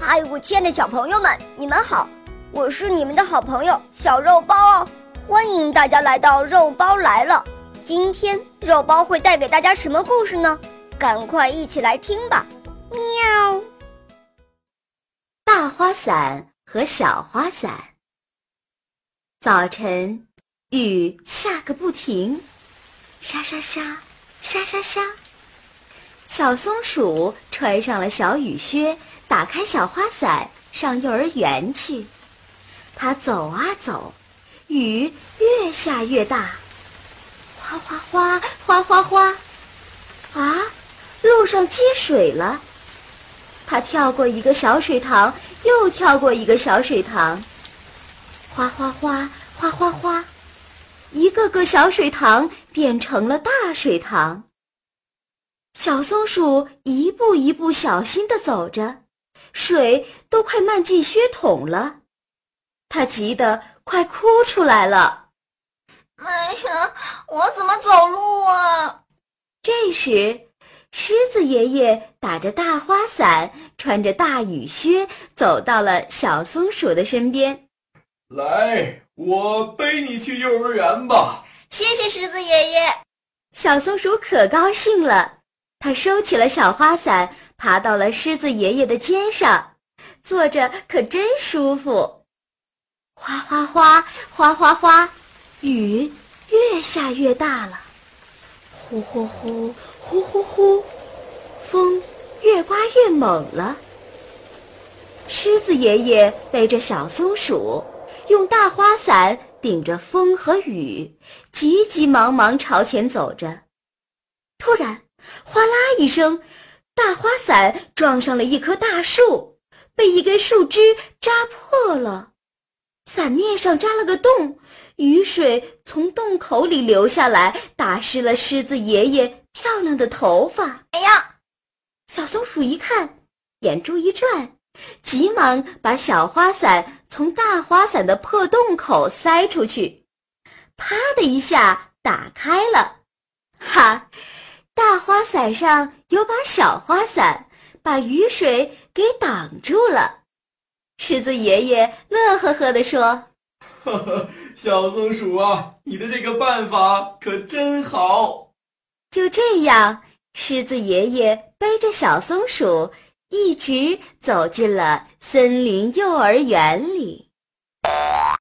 嗨，我亲爱的小朋友们，你们好！我是你们的好朋友小肉包哦，欢迎大家来到肉包来了。今天肉包会带给大家什么故事呢？赶快一起来听吧！喵。大花伞和小花伞。早晨，雨下个不停，沙沙沙，沙沙沙。小松鼠穿上了小雨靴，打开小花伞，上幼儿园去。它走啊走，雨越下越大，哗哗哗，哗哗哗。啊，路上积水了。它跳过一个小水塘，又跳过一个小水塘，哗哗哗，哗哗哗，一个个小水塘变成了大水塘。小松鼠一步一步小心地走着，水都快漫进靴筒了，他急得快哭出来了。哎呀，我怎么走路啊？这时，狮子爷爷打着大花伞，穿着大雨靴，走到了小松鼠的身边。来，我背你去幼儿园吧。谢谢狮子爷爷。小松鼠可高兴了。它收起了小花伞，爬到了狮子爷爷的肩上，坐着可真舒服。哗哗哗，哗哗哗，雨越下越大了。呼呼呼，呼呼呼，风越刮越猛了。狮子爷爷背着小松鼠，用大花伞顶着风和雨，急急忙忙朝前走着。突然，哗啦一声，大花伞撞上了一棵大树，被一根树枝扎破了，伞面上扎了个洞，雨水从洞口里流下来，打湿了狮子爷爷漂亮的头发。哎呀！小松鼠一看，眼珠一转，急忙把小花伞从大花伞的破洞口塞出去，啪的一下打开了，哈！大花伞上有把小花伞，把雨水给挡住了。狮子爷爷乐呵呵地说：“呵呵，小松鼠啊，你的这个办法可真好。”就这样，狮子爷爷背着小松鼠，一直走进了森林幼儿园里。